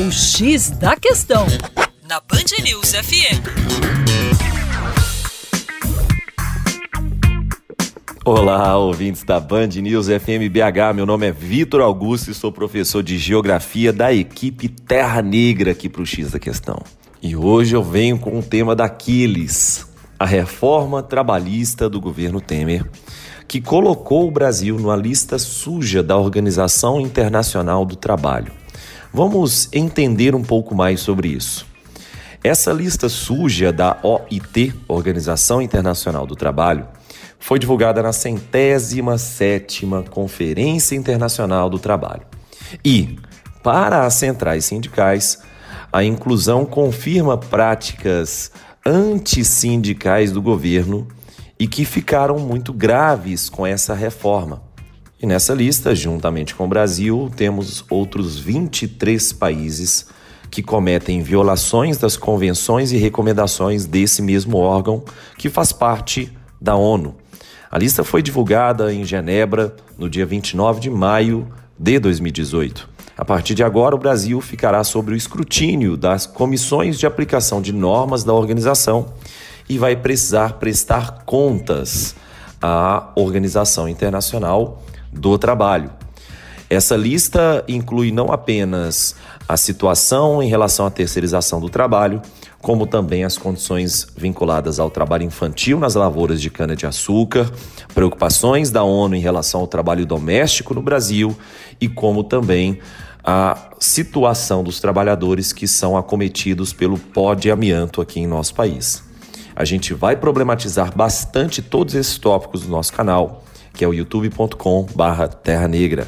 O X da Questão, na Band News FM. Olá, ouvintes da Band News FM BH. Meu nome é Vitor Augusto e sou professor de Geografia da equipe Terra Negra aqui para o X da Questão. E hoje eu venho com o tema da Aquiles, a reforma trabalhista do governo Temer, que colocou o Brasil numa lista suja da Organização Internacional do Trabalho. Vamos entender um pouco mais sobre isso. Essa lista suja da OIT, Organização Internacional do Trabalho, foi divulgada na centésima sétima Conferência Internacional do Trabalho. E, para as centrais sindicais, a inclusão confirma práticas antissindicais do governo e que ficaram muito graves com essa reforma. E nessa lista, juntamente com o Brasil, temos outros 23 países que cometem violações das convenções e recomendações desse mesmo órgão que faz parte da ONU. A lista foi divulgada em Genebra no dia 29 de maio de 2018. A partir de agora, o Brasil ficará sob o escrutínio das comissões de aplicação de normas da organização e vai precisar prestar contas à Organização Internacional do Trabalho. Essa lista inclui não apenas a situação em relação à terceirização do trabalho, como também as condições vinculadas ao trabalho infantil nas lavouras de cana-de-açúcar, preocupações da ONU em relação ao trabalho doméstico no Brasil e como também a situação dos trabalhadores que são acometidos pelo pó de amianto aqui em nosso país. A gente vai problematizar bastante todos esses tópicos do nosso canal, que é o youtube.com/terra negra.